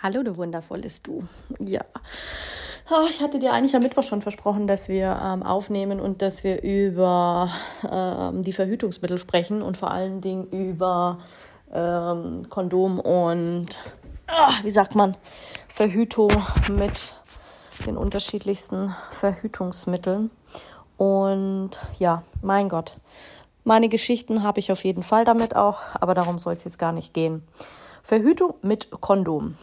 Hallo, du wundervolles Du. Ja. Oh, ich hatte dir eigentlich am Mittwoch schon versprochen, dass wir ähm, aufnehmen und dass wir über ähm, die Verhütungsmittel sprechen und vor allen Dingen über ähm, Kondom und, oh, wie sagt man, Verhütung mit den unterschiedlichsten Verhütungsmitteln. Und ja, mein Gott, meine Geschichten habe ich auf jeden Fall damit auch, aber darum soll es jetzt gar nicht gehen. Verhütung mit Kondom.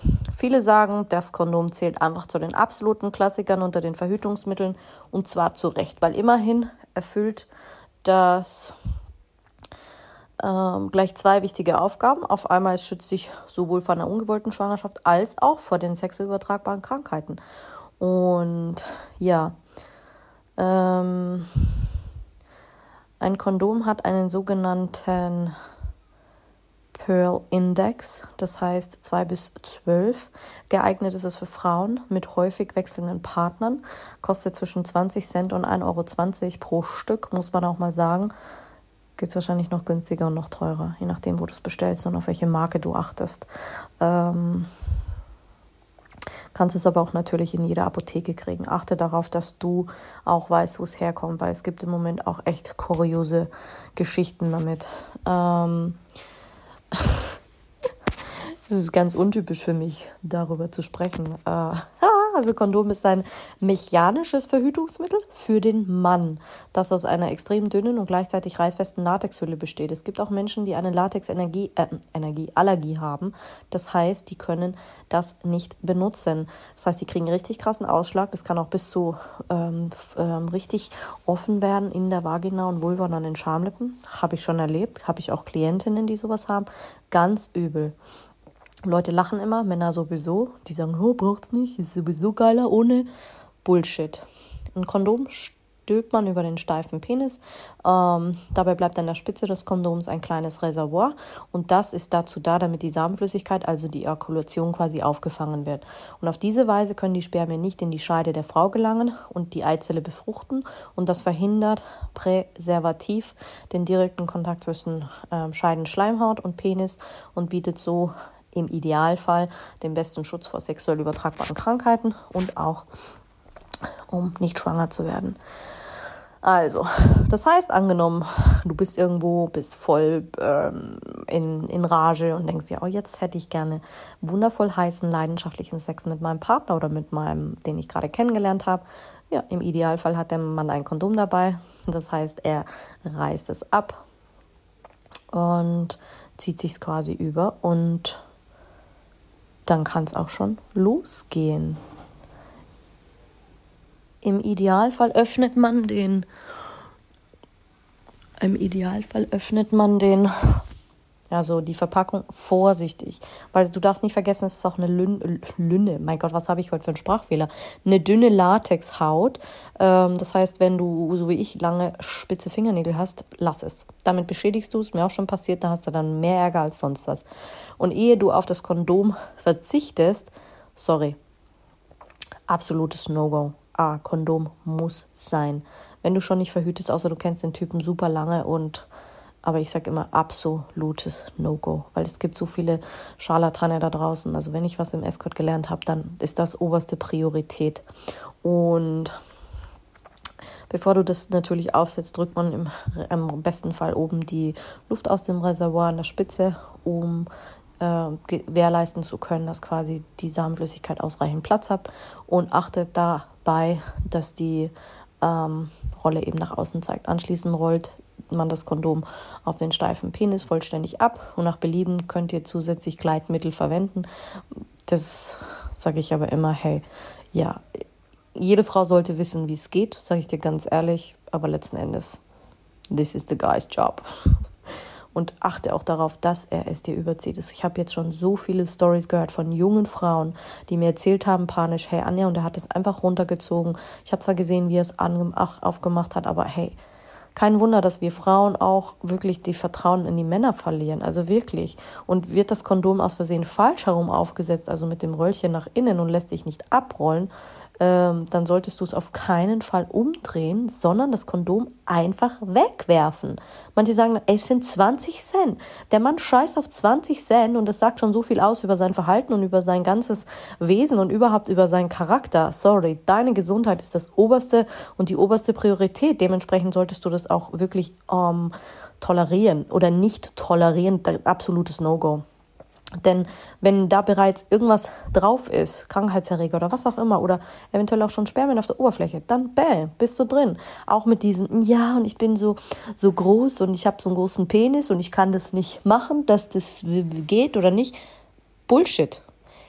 Viele sagen, das Kondom zählt einfach zu den absoluten Klassikern unter den Verhütungsmitteln und zwar zu Recht, weil immerhin erfüllt das ähm, gleich zwei wichtige Aufgaben. Auf einmal schützt sich sowohl vor einer ungewollten Schwangerschaft als auch vor den sexuell Krankheiten. Und ja, ähm, ein Kondom hat einen sogenannten Pearl Index, das heißt 2 bis 12. Geeignet ist es für Frauen mit häufig wechselnden Partnern, kostet zwischen 20 Cent und 1,20 Euro pro Stück, muss man auch mal sagen. Gibt es wahrscheinlich noch günstiger und noch teurer, je nachdem, wo du es bestellst und auf welche Marke du achtest. Ähm, kannst es aber auch natürlich in jeder Apotheke kriegen. Achte darauf, dass du auch weißt, wo es herkommt, weil es gibt im Moment auch echt kuriose Geschichten damit. Ähm, das ist ganz untypisch für mich, darüber zu sprechen. Äh, also Kondom ist ein mechanisches Verhütungsmittel für den Mann, das aus einer extrem dünnen und gleichzeitig reißfesten Latexhülle besteht. Es gibt auch Menschen, die eine Latexenergie äh, haben. Das heißt, die können das nicht benutzen. Das heißt, die kriegen richtig krassen Ausschlag. Das kann auch bis zu ähm, ähm, richtig offen werden in der Vagina und Vulva und an den Schamlippen. Habe ich schon erlebt. Habe ich auch Klientinnen, die sowas haben. Ganz übel. Leute lachen immer, Männer sowieso. Die sagen, oh, braucht's nicht, ist sowieso geiler ohne. Bullshit. Ein Kondom stülpt man über den steifen Penis. Ähm, dabei bleibt an der Spitze des Kondoms ein kleines Reservoir und das ist dazu da, damit die Samenflüssigkeit, also die Ejakulation quasi aufgefangen wird. Und auf diese Weise können die Spermien nicht in die Scheide der Frau gelangen und die Eizelle befruchten und das verhindert präservativ den direkten Kontakt zwischen ähm, Scheidenschleimhaut und Penis und bietet so im Idealfall den besten Schutz vor sexuell übertragbaren Krankheiten und auch um nicht schwanger zu werden. Also, das heißt, angenommen, du bist irgendwo, bist voll ähm, in, in Rage und denkst dir, oh, jetzt hätte ich gerne wundervoll heißen, leidenschaftlichen Sex mit meinem Partner oder mit meinem, den ich gerade kennengelernt habe. Ja, im Idealfall hat der Mann ein Kondom dabei. Das heißt, er reißt es ab und zieht sich quasi über und dann kann es auch schon losgehen. Im Idealfall öffnet man den. Im Idealfall öffnet man den. Also die Verpackung vorsichtig, weil du darfst nicht vergessen, es ist auch eine Lün Lünne. Mein Gott, was habe ich heute für einen Sprachfehler? Eine dünne Latexhaut. Ähm, das heißt, wenn du so wie ich lange spitze Fingernägel hast, lass es. Damit beschädigst du es. Mir auch schon passiert, da hast du dann mehr Ärger als sonst was. Und ehe du auf das Kondom verzichtest, sorry, absolutes No-Go. Ah, Kondom muss sein. Wenn du schon nicht verhütest, außer du kennst den Typen super lange und aber ich sage immer absolutes No-Go, weil es gibt so viele Scharlatane da draußen. Also wenn ich was im Escort gelernt habe, dann ist das oberste Priorität. Und bevor du das natürlich aufsetzt, drückt man im, im besten Fall oben die Luft aus dem Reservoir an der Spitze, um äh, gewährleisten zu können, dass quasi die Samenflüssigkeit ausreichend Platz hat und achtet dabei, dass die ähm, Rolle eben nach außen zeigt. Anschließend rollt man das Kondom auf den steifen Penis vollständig ab und nach Belieben könnt ihr zusätzlich Gleitmittel verwenden. Das sage ich aber immer, hey, ja, jede Frau sollte wissen, wie es geht, sage ich dir ganz ehrlich, aber letzten Endes, this is the guy's job. und achte auch darauf, dass er es dir überzieht. Ich habe jetzt schon so viele Stories gehört von jungen Frauen, die mir erzählt haben, panisch, hey Anja, und er hat es einfach runtergezogen. Ich habe zwar gesehen, wie er es aufgemacht hat, aber hey, kein Wunder, dass wir Frauen auch wirklich die Vertrauen in die Männer verlieren. Also wirklich. Und wird das Kondom aus Versehen falsch herum aufgesetzt, also mit dem Röllchen nach innen und lässt sich nicht abrollen, ähm, dann solltest du es auf keinen Fall umdrehen, sondern das Kondom einfach wegwerfen. Manche sagen, es sind 20 Cent. Der Mann scheißt auf 20 Cent und das sagt schon so viel aus über sein Verhalten und über sein ganzes Wesen und überhaupt über seinen Charakter. Sorry, deine Gesundheit ist das oberste und die oberste Priorität. Dementsprechend solltest du das auch wirklich ähm, tolerieren oder nicht tolerieren. Absolutes No-Go. Denn wenn da bereits irgendwas drauf ist, Krankheitserreger oder was auch immer, oder eventuell auch schon Spermien auf der Oberfläche, dann bäh, bist du drin. Auch mit diesem, ja, und ich bin so, so groß und ich habe so einen großen Penis und ich kann das nicht machen, dass das geht oder nicht. Bullshit.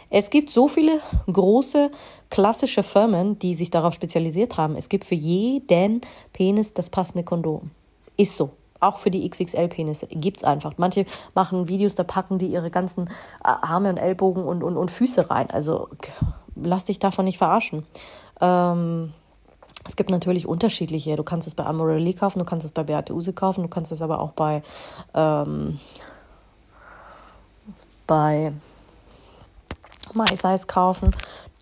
Es gibt so viele große klassische Firmen, die sich darauf spezialisiert haben. Es gibt für jeden Penis das passende Kondom. Ist so. Auch für die XXL-Penisse gibt es einfach. Manche machen Videos, da packen die ihre ganzen äh, Arme und Ellbogen und, und, und Füße rein. Also lass dich davon nicht verarschen. Ähm, es gibt natürlich unterschiedliche. Du kannst es bei Amorelli kaufen, du kannst es bei Beate Use kaufen, du kannst es aber auch bei, ähm, bei MySize kaufen.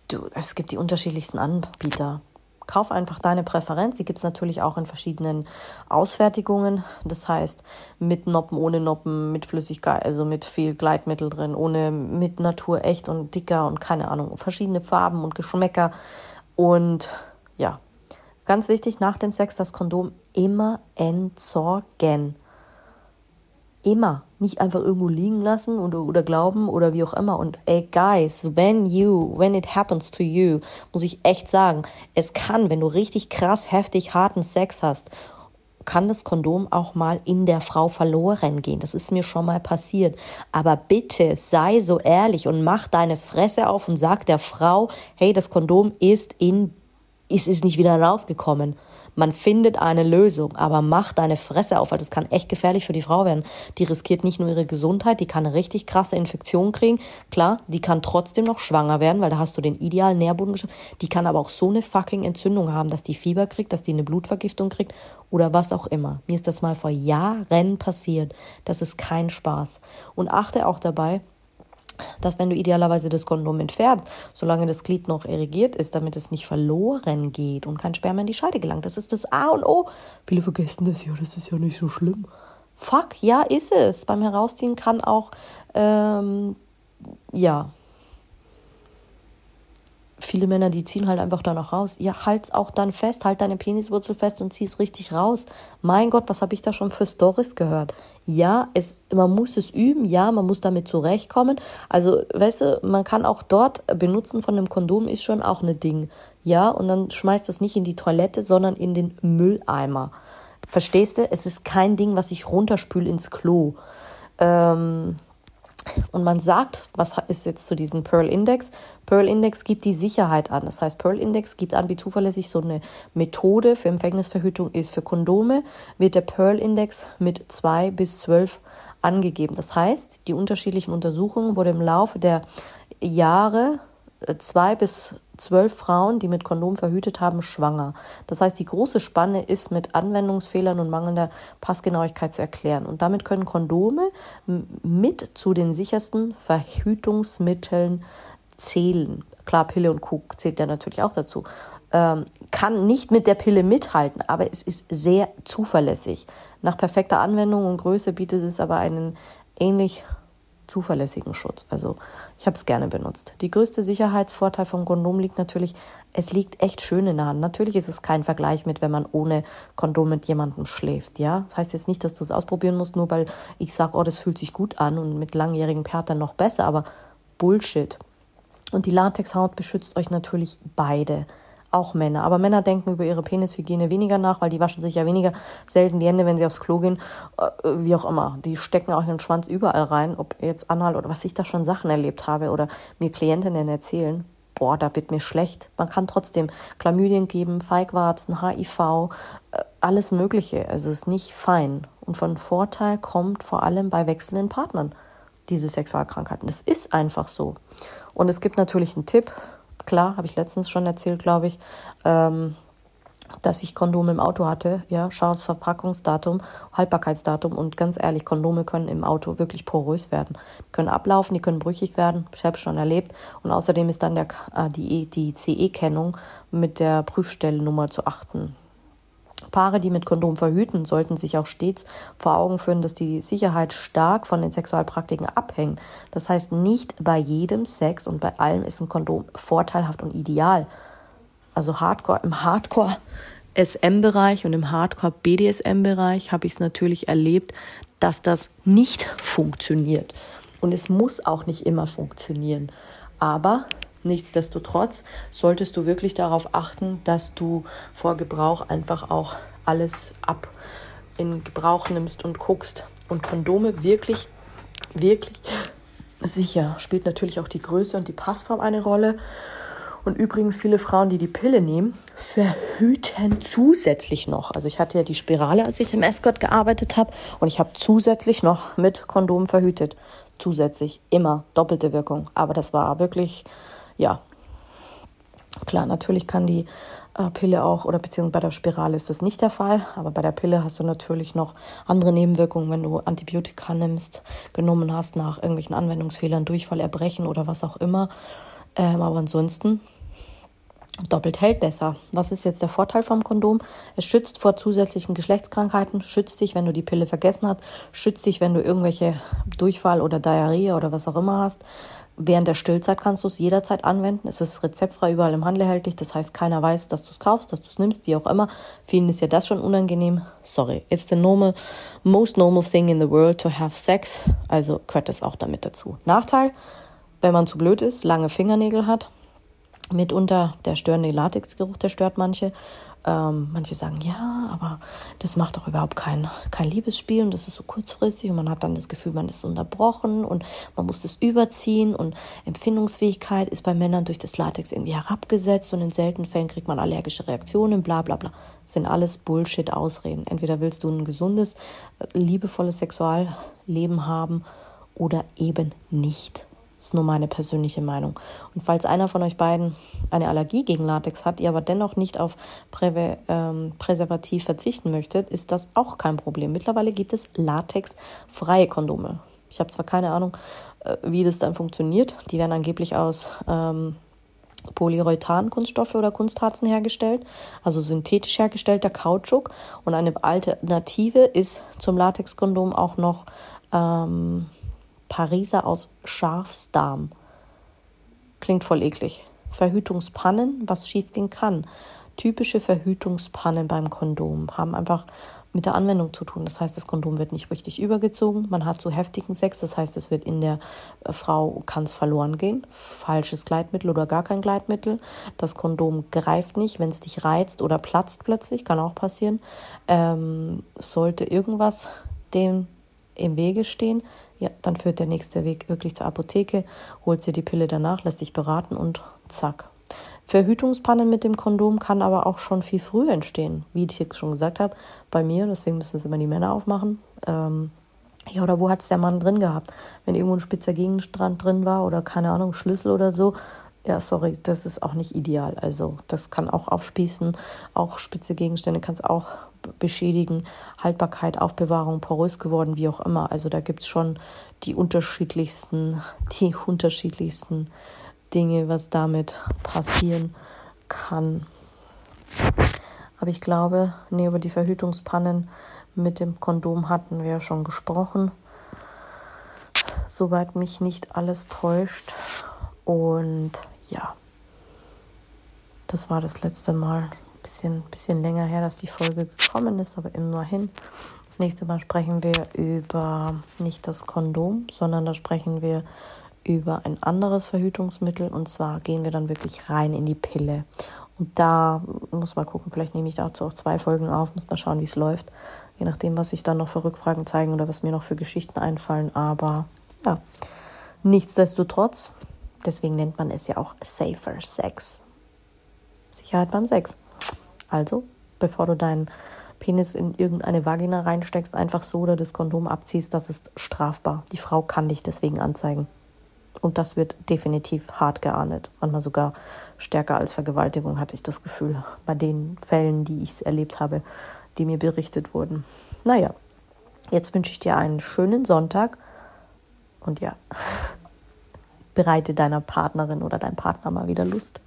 Du, es gibt die unterschiedlichsten Anbieter. Kauf einfach deine Präferenz. Die gibt es natürlich auch in verschiedenen Ausfertigungen. Das heißt, mit Noppen, ohne Noppen, mit Flüssigkeit, also mit viel Gleitmittel drin, ohne, mit Natur echt und dicker und keine Ahnung, verschiedene Farben und Geschmäcker. Und ja, ganz wichtig, nach dem Sex das Kondom immer entsorgen. Immer. Nicht einfach irgendwo liegen lassen oder, oder glauben oder wie auch immer. Und ey, guys, when you, when it happens to you, muss ich echt sagen, es kann, wenn du richtig krass, heftig, harten Sex hast, kann das Kondom auch mal in der Frau verloren gehen. Das ist mir schon mal passiert. Aber bitte sei so ehrlich und mach deine Fresse auf und sag der Frau, hey, das Kondom ist in, ist, ist nicht wieder rausgekommen. Man findet eine Lösung, aber mach deine Fresse auf, weil das kann echt gefährlich für die Frau werden. Die riskiert nicht nur ihre Gesundheit, die kann eine richtig krasse Infektion kriegen. Klar, die kann trotzdem noch schwanger werden, weil da hast du den idealen Nährboden geschafft. Die kann aber auch so eine fucking Entzündung haben, dass die Fieber kriegt, dass die eine Blutvergiftung kriegt oder was auch immer. Mir ist das mal vor Jahren passiert. Das ist kein Spaß. Und achte auch dabei, dass wenn du idealerweise das Kondom entfernst, solange das Glied noch erregiert ist, damit es nicht verloren geht und kein Sperma in die Scheide gelangt. Das ist das A und O. Viele vergessen das ja, das ist ja nicht so schlimm. Fuck, ja, ist es. Beim Herausziehen kann auch, ähm, ja, viele Männer, die ziehen halt einfach da noch raus. Ja, halt's auch dann fest, halt deine Peniswurzel fest und zieh's richtig raus. Mein Gott, was habe ich da schon für Stories gehört? Ja, es, man muss es üben, ja, man muss damit zurechtkommen. Also, weißt du, man kann auch dort benutzen von einem Kondom ist schon auch eine Ding. Ja, und dann schmeißt das nicht in die Toilette, sondern in den Mülleimer. Verstehst du? Es ist kein Ding, was ich runterspül ins Klo. Ähm, und man sagt, was ist jetzt zu diesem Pearl Index? Pearl Index gibt die Sicherheit an. Das heißt, Pearl Index gibt an, wie zuverlässig so eine Methode für Empfängnisverhütung ist. Für Kondome wird der Pearl Index mit zwei bis zwölf angegeben. Das heißt, die unterschiedlichen Untersuchungen wurden im Laufe der Jahre zwei bis zwölf Frauen, die mit Kondom verhütet haben, schwanger. Das heißt, die große Spanne ist mit Anwendungsfehlern und mangelnder Passgenauigkeit zu erklären. Und damit können Kondome mit zu den sichersten Verhütungsmitteln zählen. Klar, Pille und Kuh zählt ja natürlich auch dazu. Ähm, kann nicht mit der Pille mithalten, aber es ist sehr zuverlässig. Nach perfekter Anwendung und Größe bietet es aber einen ähnlich zuverlässigen Schutz. Also ich habe es gerne benutzt. Die größte Sicherheitsvorteil vom Kondom liegt natürlich, es liegt echt schön in der Hand. Natürlich ist es kein Vergleich mit, wenn man ohne Kondom mit jemandem schläft. Ja, das heißt jetzt nicht, dass du es ausprobieren musst, nur weil ich sage, oh, das fühlt sich gut an und mit langjährigen Partnern noch besser. Aber Bullshit. Und die Latexhaut beschützt euch natürlich beide auch Männer. Aber Männer denken über ihre Penishygiene weniger nach, weil die waschen sich ja weniger selten die Hände, wenn sie aufs Klo gehen. Äh, wie auch immer. Die stecken auch ihren Schwanz überall rein, ob jetzt Anhalt oder was ich da schon Sachen erlebt habe oder mir Klientinnen erzählen. Boah, da wird mir schlecht. Man kann trotzdem Chlamydien geben, Feigwarzen, HIV, äh, alles Mögliche. Also es ist nicht fein. und von Vorteil kommt vor allem bei wechselnden Partnern diese Sexualkrankheiten. Das ist einfach so. Und es gibt natürlich einen Tipp, klar, habe ich letztens schon erzählt, glaube ich, ähm, dass ich Kondome im Auto hatte. Ja, schau aufs Verpackungsdatum, Haltbarkeitsdatum und ganz ehrlich, Kondome können im Auto wirklich porös werden. Die können ablaufen, die können brüchig werden. Ich habe schon erlebt. Und außerdem ist dann der, äh, die, die CE-Kennung mit der Prüfstellennummer zu achten. Paare, die mit Kondom verhüten, sollten sich auch stets vor Augen führen, dass die Sicherheit stark von den Sexualpraktiken abhängt. Das heißt, nicht bei jedem Sex und bei allem ist ein Kondom vorteilhaft und ideal. Also Hardcore im Hardcore SM-Bereich und im Hardcore BDSM-Bereich habe ich es natürlich erlebt, dass das nicht funktioniert. Und es muss auch nicht immer funktionieren. Aber Nichtsdestotrotz solltest du wirklich darauf achten, dass du vor Gebrauch einfach auch alles ab in Gebrauch nimmst und guckst. Und Kondome wirklich, wirklich sicher. Spielt natürlich auch die Größe und die Passform eine Rolle. Und übrigens, viele Frauen, die die Pille nehmen, verhüten zusätzlich noch. Also ich hatte ja die Spirale, als ich im Escort gearbeitet habe. Und ich habe zusätzlich noch mit Kondom verhütet. Zusätzlich. Immer. Doppelte Wirkung. Aber das war wirklich ja, klar, natürlich kann die äh, Pille auch, oder beziehungsweise bei der Spirale ist das nicht der Fall, aber bei der Pille hast du natürlich noch andere Nebenwirkungen, wenn du Antibiotika nimmst, genommen hast nach irgendwelchen Anwendungsfehlern, Durchfall, Erbrechen oder was auch immer. Ähm, aber ansonsten doppelt hält besser. Was ist jetzt der Vorteil vom Kondom? Es schützt vor zusätzlichen Geschlechtskrankheiten, schützt dich, wenn du die Pille vergessen hast, schützt dich, wenn du irgendwelche Durchfall oder Diarrhee oder was auch immer hast, Während der Stillzeit kannst du es jederzeit anwenden. Es ist rezeptfrei überall im Handel erhältlich. Das heißt, keiner weiß, dass du es kaufst, dass du es nimmst, wie auch immer. Vielen ist ja das schon unangenehm. Sorry, it's the normal, most normal thing in the world to have sex. Also gehört es auch damit dazu. Nachteil, wenn man zu blöd ist, lange Fingernägel hat, mitunter der störende Latexgeruch, der stört manche. Ähm, manche sagen, ja, aber das macht doch überhaupt kein, kein Liebesspiel und das ist so kurzfristig und man hat dann das Gefühl, man ist unterbrochen und man muss das überziehen und Empfindungsfähigkeit ist bei Männern durch das Latex irgendwie herabgesetzt und in seltenen Fällen kriegt man allergische Reaktionen, bla bla bla. Das sind alles Bullshit-Ausreden. Entweder willst du ein gesundes, liebevolles Sexualleben haben oder eben nicht. Das ist nur meine persönliche Meinung. Und falls einer von euch beiden eine Allergie gegen Latex hat, ihr aber dennoch nicht auf Prä ähm, Präservativ verzichten möchtet, ist das auch kein Problem. Mittlerweile gibt es latexfreie Kondome. Ich habe zwar keine Ahnung, äh, wie das dann funktioniert. Die werden angeblich aus ähm, Polyurethan-Kunststoffe oder Kunstharzen hergestellt, also synthetisch hergestellter Kautschuk. Und eine Alternative ist zum Latexkondom auch noch ähm, Pariser aus Schafsdarm. Klingt voll eklig. Verhütungspannen, was schiefgehen kann. Typische Verhütungspannen beim Kondom haben einfach mit der Anwendung zu tun. Das heißt, das Kondom wird nicht richtig übergezogen. Man hat zu heftigen Sex. Das heißt, es wird in der äh, Frau kann es verloren gehen. Falsches Gleitmittel oder gar kein Gleitmittel. Das Kondom greift nicht, wenn es dich reizt oder platzt plötzlich. Kann auch passieren. Ähm, sollte irgendwas dem im Wege stehen, ja, dann führt der nächste Weg wirklich zur Apotheke, holt sie die Pille danach, lässt sich beraten und zack. Verhütungspannen mit dem Kondom kann aber auch schon viel früher entstehen, wie ich schon gesagt habe, bei mir, deswegen müssen es immer die Männer aufmachen. Ähm, ja, oder wo hat es der Mann drin gehabt? Wenn irgendwo ein spitzer Gegenstand drin war oder keine Ahnung, Schlüssel oder so, ja, sorry, das ist auch nicht ideal. Also das kann auch aufspießen, auch spitze Gegenstände kann es auch beschädigen, Haltbarkeit, Aufbewahrung, porös geworden, wie auch immer. Also da gibt es schon die unterschiedlichsten, die unterschiedlichsten Dinge, was damit passieren kann. Aber ich glaube, nee, über die Verhütungspannen mit dem Kondom hatten wir ja schon gesprochen. Soweit mich nicht alles täuscht. Und ja, das war das letzte Mal. Bisschen, bisschen länger her, dass die Folge gekommen ist, aber immerhin. Das nächste Mal sprechen wir über nicht das Kondom, sondern da sprechen wir über ein anderes Verhütungsmittel und zwar gehen wir dann wirklich rein in die Pille. Und da muss man gucken, vielleicht nehme ich dazu auch zwei Folgen auf, muss mal schauen, wie es läuft. Je nachdem, was sich dann noch für Rückfragen zeigen oder was mir noch für Geschichten einfallen. Aber ja, nichtsdestotrotz Deswegen nennt man es ja auch Safer Sex. Sicherheit beim Sex. Also, bevor du deinen Penis in irgendeine Vagina reinsteckst, einfach so oder das Kondom abziehst, das ist strafbar. Die Frau kann dich deswegen anzeigen. Und das wird definitiv hart geahndet. Manchmal sogar stärker als Vergewaltigung, hatte ich das Gefühl, bei den Fällen, die ich erlebt habe, die mir berichtet wurden. Naja, jetzt wünsche ich dir einen schönen Sonntag und ja, bereite deiner Partnerin oder deinem Partner mal wieder Lust.